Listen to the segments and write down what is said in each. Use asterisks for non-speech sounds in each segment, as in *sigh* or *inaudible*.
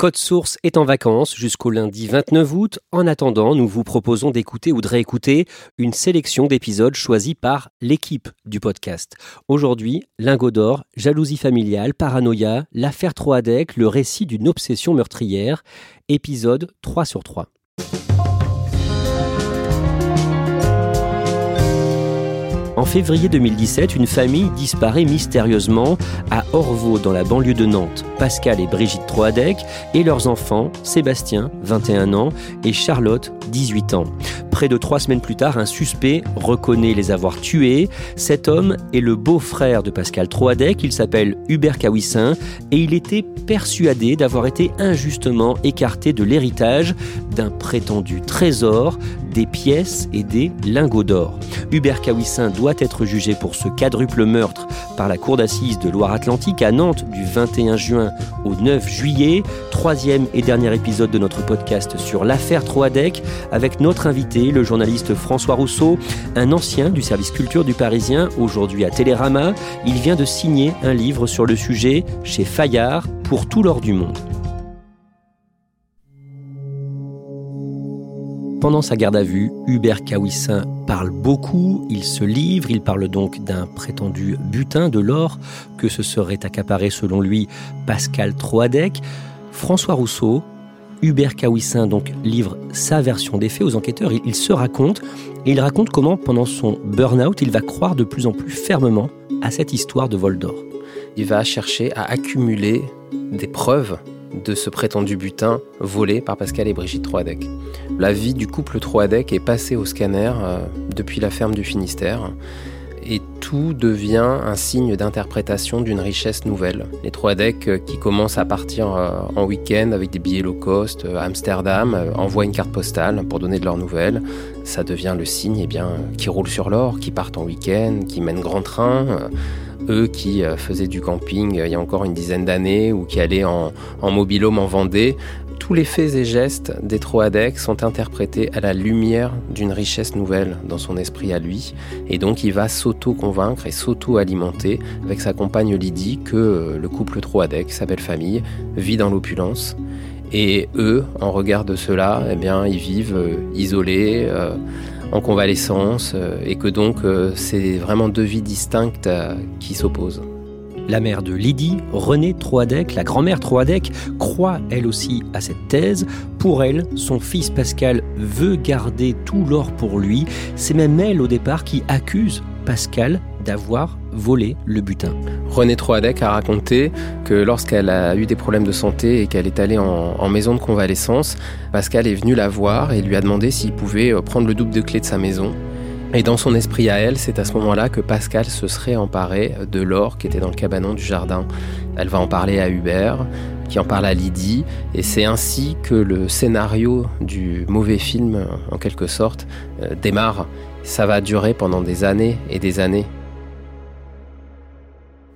Code Source est en vacances jusqu'au lundi 29 août. En attendant, nous vous proposons d'écouter ou de réécouter une sélection d'épisodes choisis par l'équipe du podcast. Aujourd'hui, Lingot d'or, jalousie familiale, paranoïa, l'affaire Troadec, le récit d'une obsession meurtrière, épisode 3 sur 3. Février 2017, une famille disparaît mystérieusement à Orvaux, dans la banlieue de Nantes. Pascal et Brigitte Troadec et leurs enfants, Sébastien, 21 ans, et Charlotte, 18 ans. Près de trois semaines plus tard, un suspect reconnaît les avoir tués. Cet homme est le beau-frère de Pascal Troadec, il s'appelle Hubert Kawissin, et il était persuadé d'avoir été injustement écarté de l'héritage d'un prétendu trésor, des pièces et des lingots d'or. Hubert Kawissin doit être jugé pour ce quadruple meurtre par la Cour d'assises de Loire-Atlantique à Nantes du 21 juin au 9 juillet. Troisième et dernier épisode de notre podcast sur l'affaire Troadec avec notre invité, le journaliste François Rousseau, un ancien du service culture du Parisien, aujourd'hui à Télérama. Il vient de signer un livre sur le sujet chez Fayard pour tout l'or du monde. Pendant sa garde à vue, Hubert Kawissin parle beaucoup, il se livre, il parle donc d'un prétendu butin de l'or que se serait accaparé selon lui Pascal Troadec. François Rousseau, Hubert Kawissin donc livre sa version des faits aux enquêteurs, il, se raconte et il raconte comment pendant son burn-out, il va croire de plus en plus fermement à cette histoire de vol d'or. Il va chercher à accumuler des preuves de ce prétendu butin volé par Pascal et Brigitte Troadec. La vie du couple Troadec est passée au scanner euh, depuis la ferme du Finistère et tout devient un signe d'interprétation d'une richesse nouvelle. Les Troadec euh, qui commencent à partir euh, en week-end avec des billets low cost à Amsterdam envoient une carte postale pour donner de leurs nouvelles. Ça devient le signe eh bien, qui roulent sur l'or, qui partent en week-end, qui mènent grand train eux qui euh, faisaient du camping euh, il y a encore une dizaine d'années ou qui allaient en, en en Vendée, tous les faits et gestes des Troadec sont interprétés à la lumière d'une richesse nouvelle dans son esprit à lui. Et donc il va s'auto-convaincre et s'auto-alimenter avec sa compagne Lydie que euh, le couple Troadec, sa belle famille, vit dans l'opulence. Et eux, en regard de cela, eh bien, ils vivent isolés en convalescence euh, et que donc euh, c'est vraiment deux vies distinctes euh, qui s'opposent. La mère de Lydie, Renée Troadec, la grand-mère Troadec, croit elle aussi à cette thèse. Pour elle, son fils Pascal veut garder tout l'or pour lui. C'est même elle au départ qui accuse Pascal d'avoir volé le butin. Renée Troadec a raconté que lorsqu'elle a eu des problèmes de santé et qu'elle est allée en, maison de convalescence, Pascal est venu la voir et lui a demandé s'il pouvait prendre le double de clé de sa maison et dans son esprit à elle, c'est à ce moment-là que Pascal se serait emparé de l'or qui était dans le cabanon du jardin. Elle va en parler à Hubert, qui en parle à Lydie, et c'est ainsi que le scénario du mauvais film, en quelque sorte, euh, démarre. Ça va durer pendant des années et des années.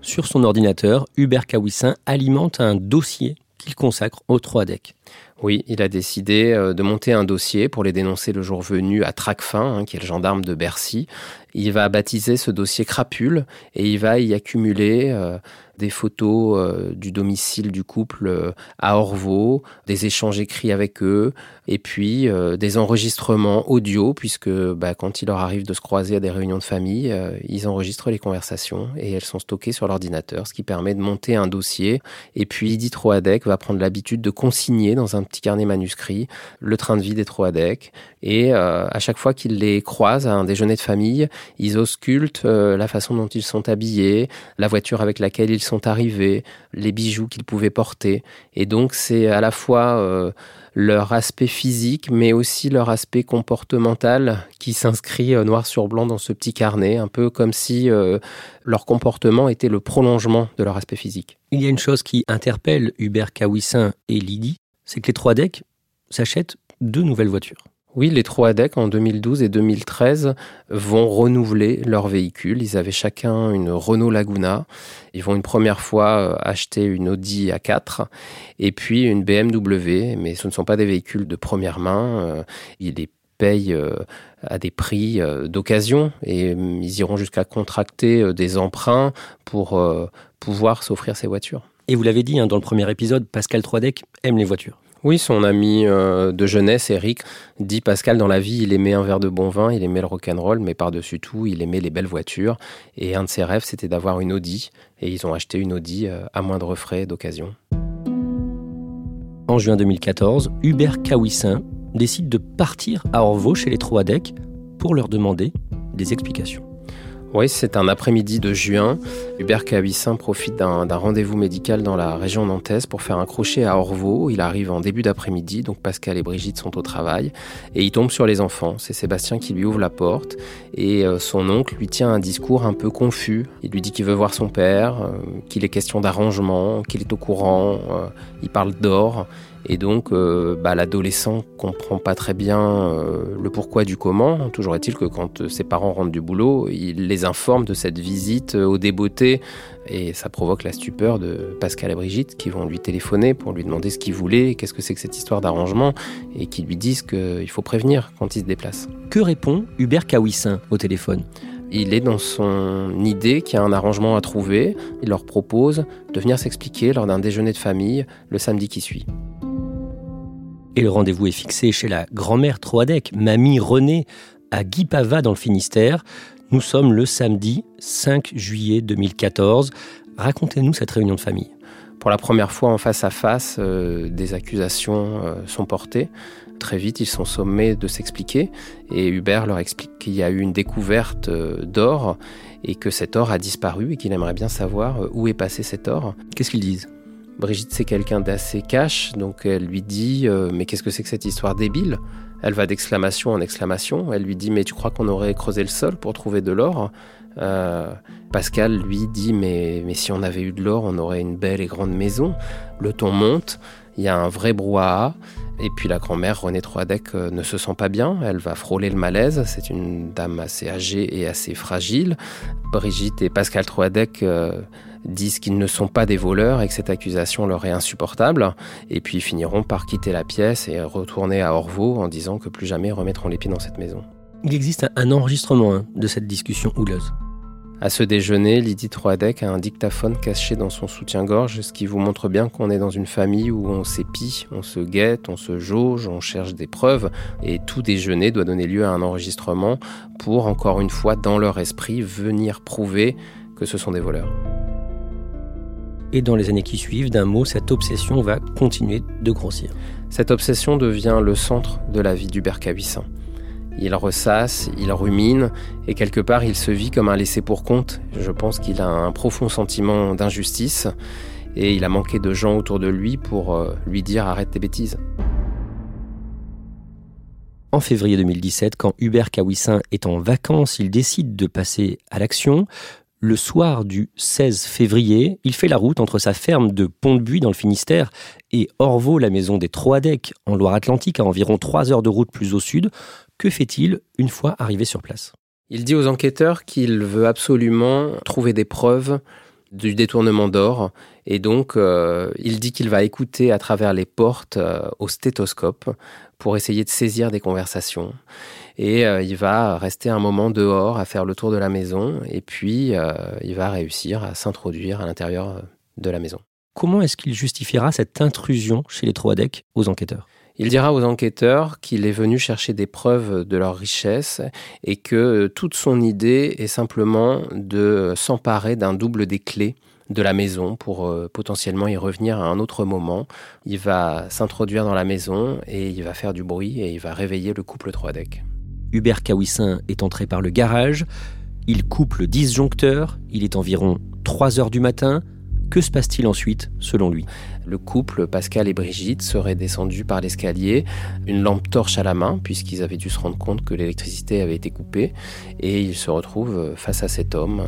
Sur son ordinateur, Hubert Kawissin alimente un dossier qu'il consacre aux trois decks. Oui, il a décidé euh, de monter un dossier pour les dénoncer le jour venu à Tracfin, hein, qui est le gendarme de Bercy. Il va baptiser ce dossier crapule et il va y accumuler euh, des photos euh, du domicile du couple euh, à Orvaux, des échanges écrits avec eux, et puis euh, des enregistrements audio, puisque bah, quand il leur arrive de se croiser à des réunions de famille, ils enregistrent les conversations et elles sont stockées sur l'ordinateur, ce qui permet de monter un dossier. Et puis Edith Troadec va prendre l'habitude de consigner dans un petit carnet manuscrit le train de vie des Troadec. Et à chaque fois qu'il les croise à un déjeuner de famille, ils auscultent la façon dont ils sont habillés, la voiture avec laquelle ils sont arrivés, les bijoux qu'ils pouvaient porter. Et donc c'est à la fois euh, leur aspect physique, mais aussi leur aspect comportemental qui s'inscrit euh, noir sur blanc dans ce petit carnet, un peu comme si euh, leur comportement était le prolongement de leur aspect physique. Il y a une chose qui interpelle Hubert Kawissin et Lydie, c'est que les trois decks s'achètent deux nouvelles voitures. Oui, les Troadec en 2012 et 2013 vont renouveler leur véhicule. Ils avaient chacun une Renault Laguna. Ils vont une première fois euh, acheter une Audi A4 et puis une BMW, mais ce ne sont pas des véhicules de première main. Euh, ils les payent euh, à des prix d'occasion et ils iront jusqu'à contracter des emprunts pour pouvoir s'offrir ces voitures. Et vous l'avez dit hein, dans le premier épisode, Pascal Troadec aime les voitures. Oui, son ami euh, de jeunesse, Eric, dit Pascal, dans la vie, il aimait un verre de bon vin, il aimait le rock'n'roll, mais par-dessus tout, il aimait les belles voitures. Et un de ses rêves, c'était d'avoir une Audi. Et ils ont acheté une Audi euh, à moindre frais d'occasion. En juin 2014, Hubert Kawissin décide de partir à Orvaux chez les Troadec pour leur demander des explications. Oui, c'est un après-midi de juin. Hubert Cabissin profite d'un rendez-vous médical dans la région nantaise pour faire un crochet à Orvaux. Il arrive en début d'après-midi, donc Pascal et Brigitte sont au travail, et il tombe sur les enfants. C'est Sébastien qui lui ouvre la porte, et euh, son oncle lui tient un discours un peu confus. Il lui dit qu'il veut voir son père, euh, qu'il est question d'arrangement, qu'il est au courant, euh, il parle d'or. Et donc, euh, bah, l'adolescent comprend pas très bien euh, le pourquoi du comment. Toujours est-il que quand euh, ses parents rentrent du boulot, il les informe de cette visite au débeauté. Et ça provoque la stupeur de Pascal et Brigitte qui vont lui téléphoner pour lui demander ce qu'il voulait, qu'est-ce que c'est que cette histoire d'arrangement, et qui lui disent qu'il faut prévenir quand il se déplace. Que répond Hubert Kawissin au téléphone? Il est dans son idée qu'il y a un arrangement à trouver. Il leur propose de venir s'expliquer lors d'un déjeuner de famille le samedi qui suit. Et le rendez-vous est fixé chez la grand-mère Troadec, mamie Renée, à Guipava dans le Finistère. Nous sommes le samedi 5 juillet 2014. Racontez-nous cette réunion de famille. Pour la première fois en face à face, euh, des accusations euh, sont portées. Très vite, ils sont sommés de s'expliquer et Hubert leur explique qu'il y a eu une découverte euh, d'or et que cet or a disparu et qu'il aimerait bien savoir où est passé cet or. Qu'est-ce qu'ils disent? Brigitte, c'est quelqu'un d'assez cash, donc elle lui dit euh, Mais qu'est-ce que c'est que cette histoire débile? Elle va d'exclamation en exclamation. Elle lui dit Mais tu crois qu'on aurait creusé le sol pour trouver de l'or? Euh, Pascal lui dit mais, mais si on avait eu de l'or, on aurait une belle et grande maison. Le ton monte, il y a un vrai brouhaha. Et puis la grand-mère, Renée Troadec, euh, ne se sent pas bien. Elle va frôler le malaise. C'est une dame assez âgée et assez fragile. Brigitte et Pascal Troadec disent qu'ils ne sont pas des voleurs et que cette accusation leur est insupportable, et puis finiront par quitter la pièce et retourner à Orvaux en disant que plus jamais remettront les pieds dans cette maison. Il existe un enregistrement hein, de cette discussion houleuse. À ce déjeuner, Lydie Troadec a un dictaphone caché dans son soutien-gorge, ce qui vous montre bien qu'on est dans une famille où on s'épie, on se guette, on se jauge, on cherche des preuves, et tout déjeuner doit donner lieu à un enregistrement pour, encore une fois, dans leur esprit, venir prouver que ce sont des voleurs. Et dans les années qui suivent, d'un mot, cette obsession va continuer de grossir. Cette obsession devient le centre de la vie d'Hubert Cabissin. Il ressasse, il rumine, et quelque part il se vit comme un laissé pour compte. Je pense qu'il a un profond sentiment d'injustice, et il a manqué de gens autour de lui pour euh, lui dire arrête tes bêtises. En février 2017, quand Hubert Kawissin est en vacances, il décide de passer à l'action le soir du 16 février, il fait la route entre sa ferme de Pont-de-Buis dans le Finistère et Orvaux, la maison des Troadec en Loire-Atlantique, à environ trois heures de route plus au sud. Que fait-il une fois arrivé sur place? Il dit aux enquêteurs qu'il veut absolument trouver des preuves du détournement d'or et donc euh, il dit qu'il va écouter à travers les portes euh, au stéthoscope pour essayer de saisir des conversations. Et euh, il va rester un moment dehors à faire le tour de la maison et puis euh, il va réussir à s'introduire à l'intérieur de la maison. Comment est-ce qu'il justifiera cette intrusion chez les Troadec aux enquêteurs? Il dira aux enquêteurs qu'il est venu chercher des preuves de leur richesse et que toute son idée est simplement de s'emparer d'un double des clés de la maison pour euh, potentiellement y revenir à un autre moment. Il va s'introduire dans la maison et il va faire du bruit et il va réveiller le couple Troadec. Hubert Kawissin est entré par le garage. Il coupe le disjoncteur. Il est environ 3 heures du matin. Que se passe-t-il ensuite, selon lui? Le couple, Pascal et Brigitte, seraient descendus par l'escalier, une lampe torche à la main, puisqu'ils avaient dû se rendre compte que l'électricité avait été coupée, et ils se retrouvent face à cet homme.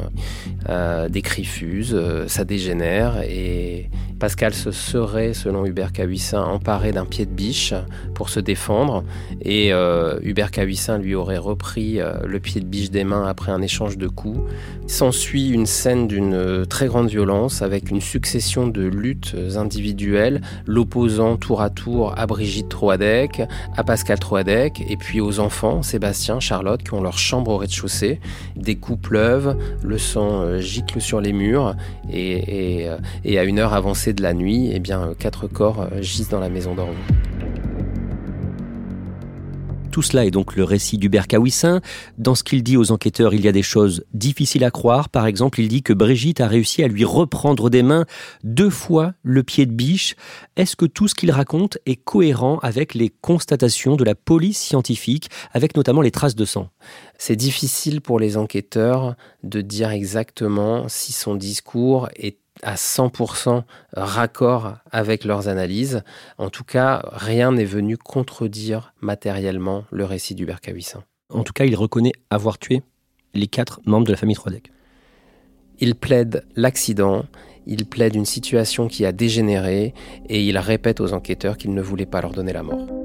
Euh, des cris fusent, euh, ça dégénère, et Pascal se serait, selon Hubert Cahuissin, emparé d'un pied de biche pour se défendre, et euh, Hubert Cahuissin lui aurait repris le pied de biche des mains après un échange de coups. S'ensuit une scène d'une très grande violence avec une succession de luttes individuelles, l'opposant tour à tour à Brigitte Troadec, à Pascal Troadec, et puis aux enfants, Sébastien, Charlotte, qui ont leur chambre au rez-de-chaussée. Des coups pleuvent, le sang euh, gicle sur les murs, et, euh, et, à une heure avancée de la nuit, eh bien, quatre corps euh, gisent dans la maison d'Ormeau. Tout cela est donc le récit d'Hubert Kawissin. Dans ce qu'il dit aux enquêteurs, il y a des choses difficiles à croire. Par exemple, il dit que Brigitte a réussi à lui reprendre des mains deux fois le pied de biche. Est-ce que tout ce qu'il raconte est cohérent avec les constatations de la police scientifique, avec notamment les traces de sang? C'est difficile pour les enquêteurs de dire exactement si son discours est à 100% raccord avec leurs analyses. En tout cas, rien n'est venu contredire matériellement le récit d'Hubert Cahuissin. En tout cas, il reconnaît avoir tué les quatre membres de la famille Troidec. Il plaide l'accident, il plaide une situation qui a dégénéré et il répète aux enquêteurs qu'il ne voulait pas leur donner la mort.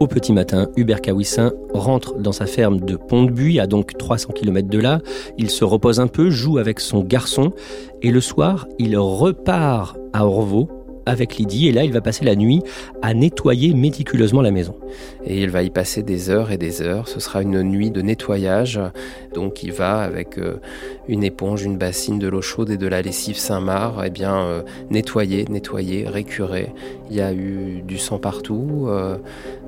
Au petit matin, Hubert Kawissin rentre dans sa ferme de Pont-de-Buis, à donc 300 km de là. Il se repose un peu, joue avec son garçon, et le soir, il repart à Orvaux avec Lydie et là il va passer la nuit à nettoyer méticuleusement la maison. Et il va y passer des heures et des heures. Ce sera une nuit de nettoyage. Donc il va avec euh, une éponge, une bassine, de l'eau chaude et de la lessive Saint-Marc, eh bien euh, nettoyer, nettoyer, récurer. Il y a eu du sang partout, euh,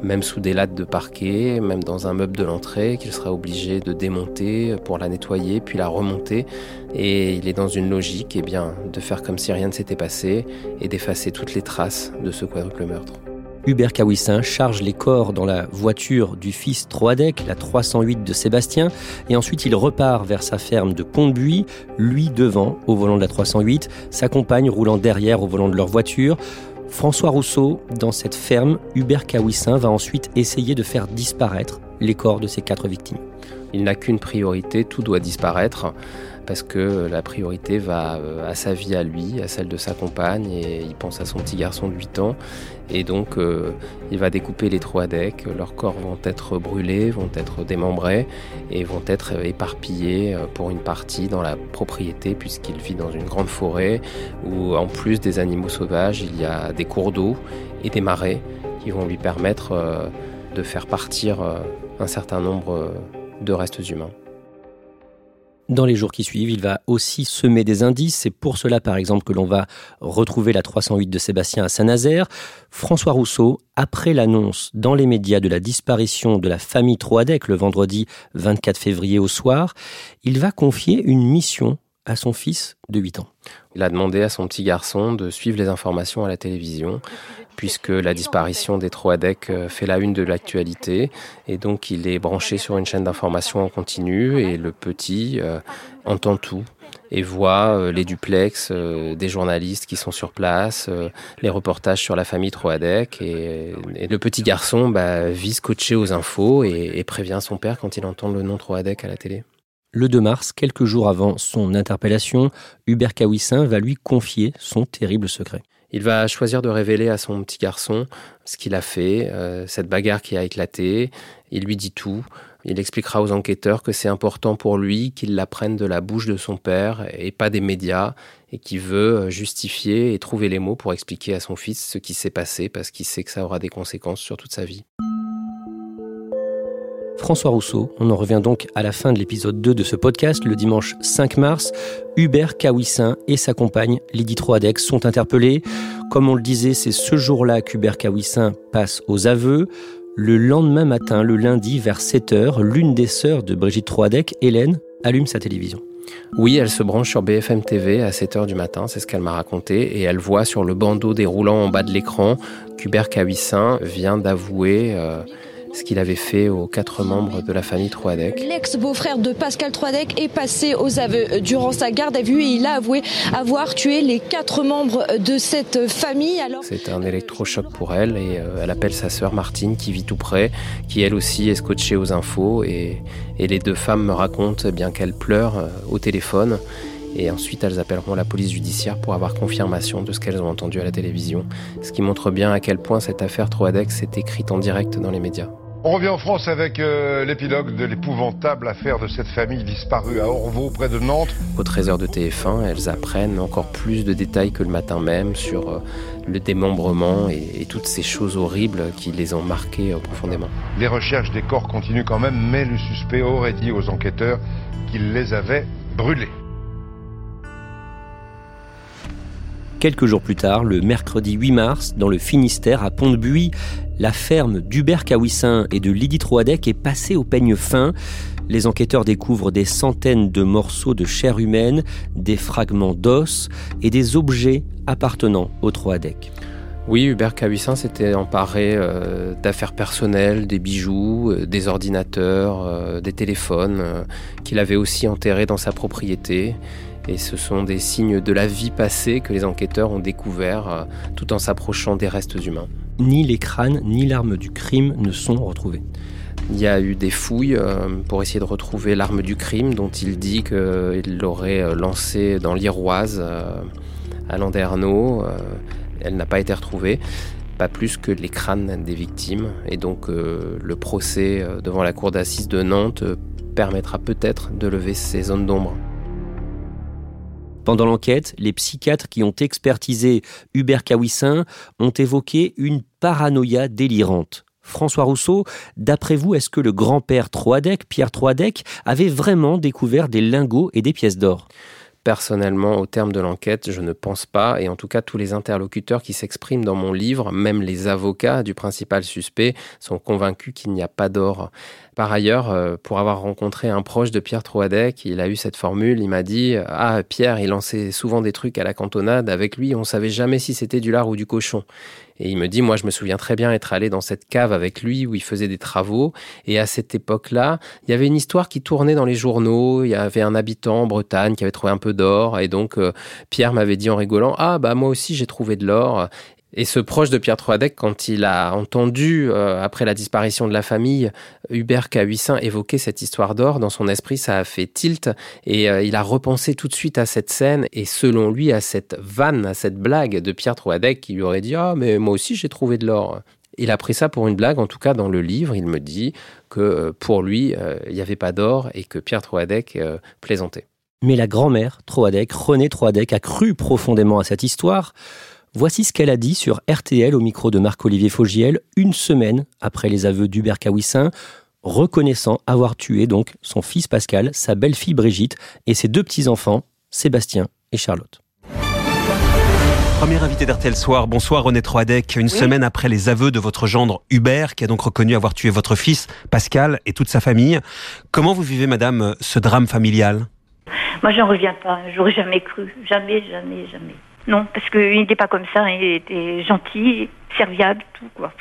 même sous des lattes de parquet, même dans un meuble de l'entrée qu'il sera obligé de démonter pour la nettoyer puis la remonter. Et il est dans une logique, eh bien, de faire comme si rien ne s'était passé et d'effacer toutes les traces de ce quadruple meurtre. Hubert Kawissin charge les corps dans la voiture du fils Troadec, la 308 de Sébastien, et ensuite il repart vers sa ferme de Pont-de-Buis, lui devant au volant de la 308, sa compagne roulant derrière au volant de leur voiture. François Rousseau, dans cette ferme, Hubert Kawissin va ensuite essayer de faire disparaître les corps de ces quatre victimes. Il n'a qu'une priorité, tout doit disparaître parce que la priorité va euh, à sa vie à lui, à celle de sa compagne, et il pense à son petit garçon de 8 ans. Et donc, euh, il va découper les trois decks, leurs corps vont être brûlés, vont être démembrés, et vont être éparpillés euh, pour une partie dans la propriété, puisqu'il vit dans une grande forêt, où en plus des animaux sauvages, il y a des cours d'eau et des marais qui vont lui permettre de faire partir un certain nombre de restes humains. Dans les jours qui suivent, il va aussi semer des indices. C'est pour cela, par exemple, que l'on va retrouver la 308 de Sébastien à Saint-Nazaire. François Rousseau, après l'annonce dans les médias de la disparition de la famille Troadec le vendredi 24 février au soir, il va confier une mission à son fils de 8 ans. Il a demandé à son petit garçon de suivre les informations à la télévision, puisque la disparition des Troadec euh, fait la une de l'actualité. Et donc il est branché sur une chaîne d'information en continu, et le petit euh, entend tout et voit euh, les duplex des journalistes qui sont sur place, les reportages sur la famille Troadec. Et, le petit garçon bah, vit scotché aux infos et, et prévient son père quand il entend le nom Troadec à la télé. Le 2 mars, quelques jours avant son interpellation, Hubert Kawissin va lui confier son terrible secret. Il va choisir de révéler à son petit garçon ce qu'il a fait, euh, cette bagarre qui a éclaté. Il lui dit tout. Il expliquera aux enquêteurs que c'est important pour lui qu'il l'apprenne de la bouche de son père et pas des médias, et qu'il veut euh, justifier et trouver les mots pour expliquer à son fils ce qui s'est passé parce qu'il sait que ça aura des conséquences sur toute sa vie. François Rousseau. On en revient donc à la fin de l'épisode 2 de ce podcast, le dimanche 5 mars. Hubert Kawissin et sa compagne Lydie Troadex sont interpellés. Comme on le disait, c'est ce jour-là qu'Hubert Kawissin passe aux aveux. Le lendemain matin, le lundi, vers 7h, l'une des sœurs de Brigitte Troadec, Hélène, allume sa télévision. Oui, elle se branche sur BFM TV à 7h du matin, c'est ce qu'elle m'a raconté, et elle voit sur le bandeau déroulant en bas de l'écran qu'Hubert Kawissin vient d'avouer euh, ce qu'il avait fait aux quatre membres de la famille Troadec. L'ex-beau-frère de Pascal Troadec est passé aux aveux durant sa garde à vue et il a avoué avoir tué les quatre membres de cette famille. Alors... C'est un électrochoc pour elle et euh, elle appelle sa sœur Martine qui vit tout près, qui elle aussi est scotchée aux infos et, et les deux femmes me racontent eh bien qu'elles pleurent euh, au téléphone et ensuite elles appelleront la police judiciaire pour avoir confirmation de ce qu'elles ont entendu à la télévision, ce qui montre bien à quel point cette affaire Troadec s'est écrite en direct dans les médias. On revient en France avec euh, l'épilogue de l'épouvantable affaire de cette famille disparue à Orvaux, près de Nantes. Au 13h de TF1, elles apprennent encore plus de détails que le matin même sur euh, le démembrement et, et, toutes ces choses horribles qui les ont marquées euh, profondément. Les recherches des corps continuent quand même, mais le suspect aurait dit aux enquêteurs qu'il les avait brûlés. Quelques jours plus tard, le mercredi 8 mars, dans le Finistère, à Pont-de-Buis, la ferme d'Hubert Kawissin et de Lydie Troadec est passée au peigne fin. Les enquêteurs découvrent des centaines de morceaux de chair humaine, des fragments d'os et des objets appartenant au Troadec. Oui, Hubert Kawissin s'était emparé euh, d'affaires personnelles, des bijoux, euh, des ordinateurs, euh, des téléphones, qu'il avait aussi enterrés dans sa propriété. Et ce sont des signes de la vie passée que les enquêteurs ont découverts euh, tout en s'approchant des restes humains. Ni les crânes ni l'arme du crime ne sont retrouvés. Il y a eu des fouilles euh, pour essayer de retrouver l'arme du crime dont il dit qu'il l'aurait lancée dans l'Iroise euh, à Landerneau. Elle n'a pas été retrouvée, pas plus que les crânes des victimes. Et donc le procès devant la cour d'assises de Nantes permettra peut-être de lever ces zones d'ombre. Pendant l'enquête, les psychiatres qui ont expertisé Hubert Kawissin ont évoqué une paranoïa délirante. François Rousseau, d'après vous, est-ce que le grand-père Troadec, Pierre Troadec, avait vraiment découvert des lingots et des pièces d'or? Personnellement, au terme de l'enquête, je ne pense pas, et en tout cas tous les interlocuteurs qui s'expriment dans mon livre, même les avocats du principal suspect, sont convaincus qu'il n'y a pas d'or. Par ailleurs, euh, pour avoir rencontré un proche de Pierre Troadec, il a eu cette formule, il m'a dit « Ah, Pierre, il lançait souvent des trucs à la cantonade, avec lui, on savait jamais si c'était du lard ou du cochon. » Et il me dit, moi je me souviens très bien être allé dans cette cave avec lui où il faisait des travaux. Et à cette époque-là, il y avait une histoire qui tournait dans les journaux. Il y avait un habitant en Bretagne qui avait trouvé un peu d'or. Et donc euh, Pierre m'avait dit en rigolant, ah bah moi aussi j'ai trouvé de l'or. Et ce proche de Pierre Troadec, quand il a entendu, euh, après la disparition de la famille, Hubert Cahuissin évoquer cette histoire d'or, dans son esprit, ça a fait tilt. Et euh, il a repensé tout de suite à cette scène et selon lui, à cette vanne, à cette blague de Pierre Troadec qui lui aurait dit Ah, mais moi aussi j'ai trouvé de l'or. Il a pris ça pour une blague, en tout cas dans le livre, il me dit que euh, pour lui, il n'y avait pas d'or et que Pierre Troadec plaisantait. Mais la grand-mère Troadec, René Troadec, a cru profondément à cette histoire. Voici ce qu'elle a dit sur RTL au micro de Marc-Olivier Fogiel, une semaine après les aveux d'Hubert Kawissin, reconnaissant avoir tué donc son fils Pascal, sa belle-fille Brigitte et ses deux petits-enfants, Sébastien et Charlotte. Premier invité d'RTL Soir, bonsoir René Troadec. Une oui. semaine après les aveux de votre gendre Hubert, qui a donc reconnu avoir tué votre fils Pascal et toute sa famille. Comment vous vivez, madame, ce drame familial? Moi, j'en reviens pas. J'aurais jamais cru. Jamais, jamais, jamais. Non, parce qu'il n'était pas comme ça. Il était gentil, serviable, tout, quoi.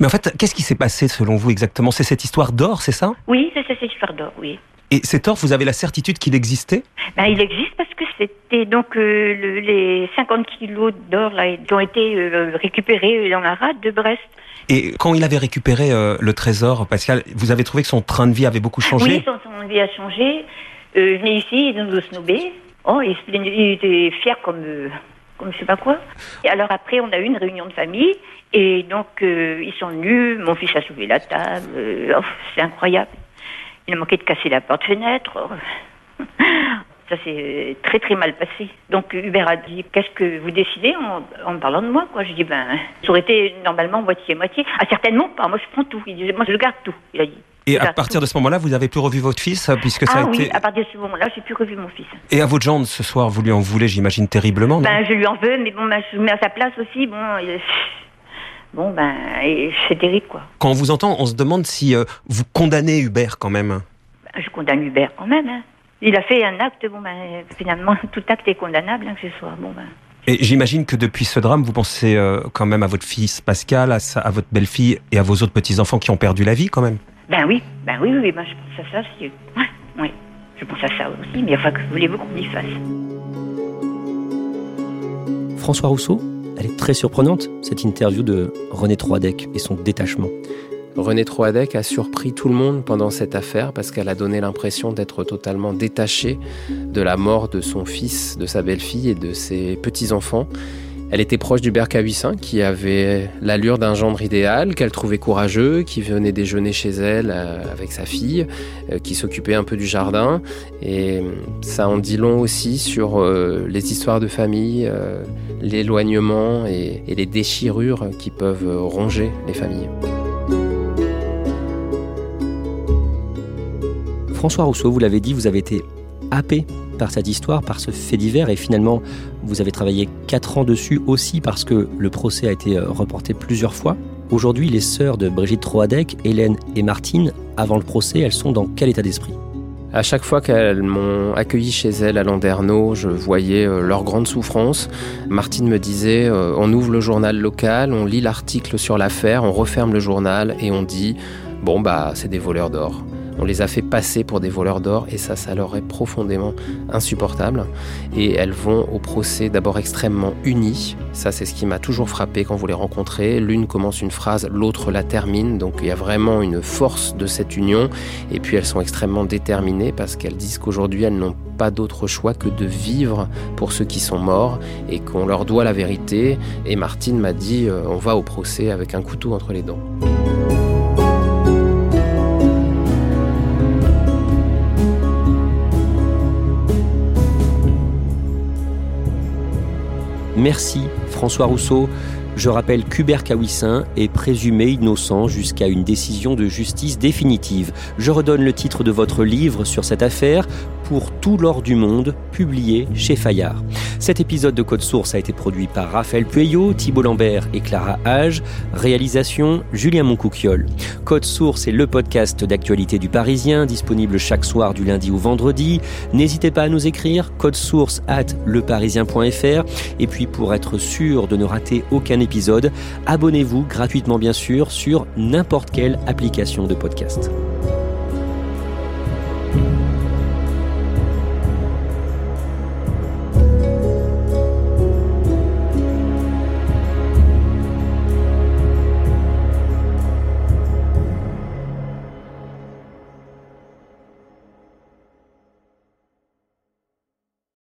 Mais en fait, qu'est-ce qui s'est passé selon vous exactement? C'est cette histoire d'or, c'est ça? Oui, c'est cette histoire d'or, oui. Et cet or, vous avez la certitude qu'il existait? Ben, Il existe parce que c'était donc euh, le, les 50 kilos d'or qui ont été euh, récupérés dans la rade de Brest. Et quand il avait récupéré euh, le trésor, Pascal, vous avez trouvé que son train de vie avait beaucoup changé? Oui, son train de vie a changé. Euh, venait ici, il nous snobait. Oh, il, était fier comme, euh, comme je sais pas quoi. Et alors après, on a eu une réunion de famille. Et donc, ils sont venus. Mon fils a soulevé la table. Oh, C'est incroyable. Il a manqué de casser la porte-fenêtre. *laughs* Ça s'est très très mal passé. Donc Hubert a dit Qu'est-ce que vous décidez en, en parlant de moi quoi? Je dis Ben, ça aurait été normalement moitié-moitié. Ah, certainement pas. Moi, je prends tout. Il disait Moi, je garde tout. Il a dit Et à partir de ce moment-là, vous n'avez plus revu votre fils puisque ça ah a oui, été. à partir de ce moment-là, j'ai plus revu mon fils. Et à votre gendre ce soir, vous lui en voulez, j'imagine, terriblement, non? Ben, je lui en veux, mais bon, ben, je me mets à sa place aussi. Bon, il- bon ben, c'est terrible, quoi. Quand on vous entend, on se demande si euh, vous condamnez Hubert quand même. Ben, Je condamne Hubert quand même. Hein. Il a fait un acte, bon ben, finalement, *laughs* tout acte est condamnable, hein, que ce soit. Bon ben. Et j'imagine que depuis ce drame, vous pensez euh, quand même à votre fils Pascal, à, sa- à votre belle-fille et à vos autres petits-enfants qui ont perdu la vie quand même? Ben oui, ben oui, oui, oui, ben, je pense à ça aussi. Ouais, oui, je pense à ça aussi, mais enfin, que voulez-vous qu'on y fasse? François Rousseau, elle est très surprenante, cette interview de René Troadec et son détachement. René Troadec a surpris tout le monde pendant cette affaire parce qu'elle a donné l'impression d'être totalement détachée de la mort de son fils, de sa belle-fille et de ses petits-enfants. Elle était proche d'Hubert Cahuissin, qui avait l'allure d'un gendre idéal, qu'elle trouvait courageux, qui venait déjeuner chez elle euh, avec sa fille, euh, qui s'occupait un peu du jardin. Et ça en dit long aussi sur euh, les histoires de famille, l'éloignement et, les déchirures qui peuvent ronger les familles. François Rousseau, vous l'avez dit, vous avez été happé par cette histoire, par ce fait divers, et finalement, vous avez travaillé 4 ans dessus aussi parce que le procès a été euh, reporté plusieurs fois. Aujourd'hui, les sœurs de Brigitte Troadec, Hélène et Martine, avant le procès, elles sont dans quel état d'esprit? À chaque fois qu'elles m'ont accueilli chez elles à Landerneau, je voyais euh, leur grande souffrance. Martine me disait euh, on ouvre le journal local, on lit l'article sur l'affaire, on referme le journal et on dit bon bah c'est des voleurs d'or. On les a fait passer pour des voleurs d'or et ça, ça leur est profondément insupportable. Et elles vont au procès d'abord extrêmement unies. Ça, c'est ce qui m'a toujours frappé quand vous les rencontrez. L'une commence une phrase, l'autre la termine. Donc il y a vraiment une force de cette union. Et puis elles sont extrêmement déterminées parce qu'elles disent qu'aujourd'hui, elles n'ont pas d'autre choix que de vivre pour ceux qui sont morts et qu'on leur doit la vérité. Et Martine m'a dit, euh, on va au procès avec un couteau entre les dents. Merci François Rousseau. Je rappelle qu'Hubert Cahuissin est présumé innocent jusqu'à une décision de justice définitive. Je redonne le titre de votre livre sur cette affaire, Pour tout l'or du monde, publié chez Fayard. Cet épisode de Code Source a été produit par Raphaël Pueyo, Thibault Lambert et Clara Hage. Réalisation Julien Moncouquiole. Code Source est le podcast d'actualité du Parisien, disponible chaque soir du lundi au vendredi. N'hésitez pas à nous écrire code source at leparisien.fr. Et puis pour être sûr de ne rater aucun épisode, abonnez-vous gratuitement bien sûr sur n'importe quelle application de podcast.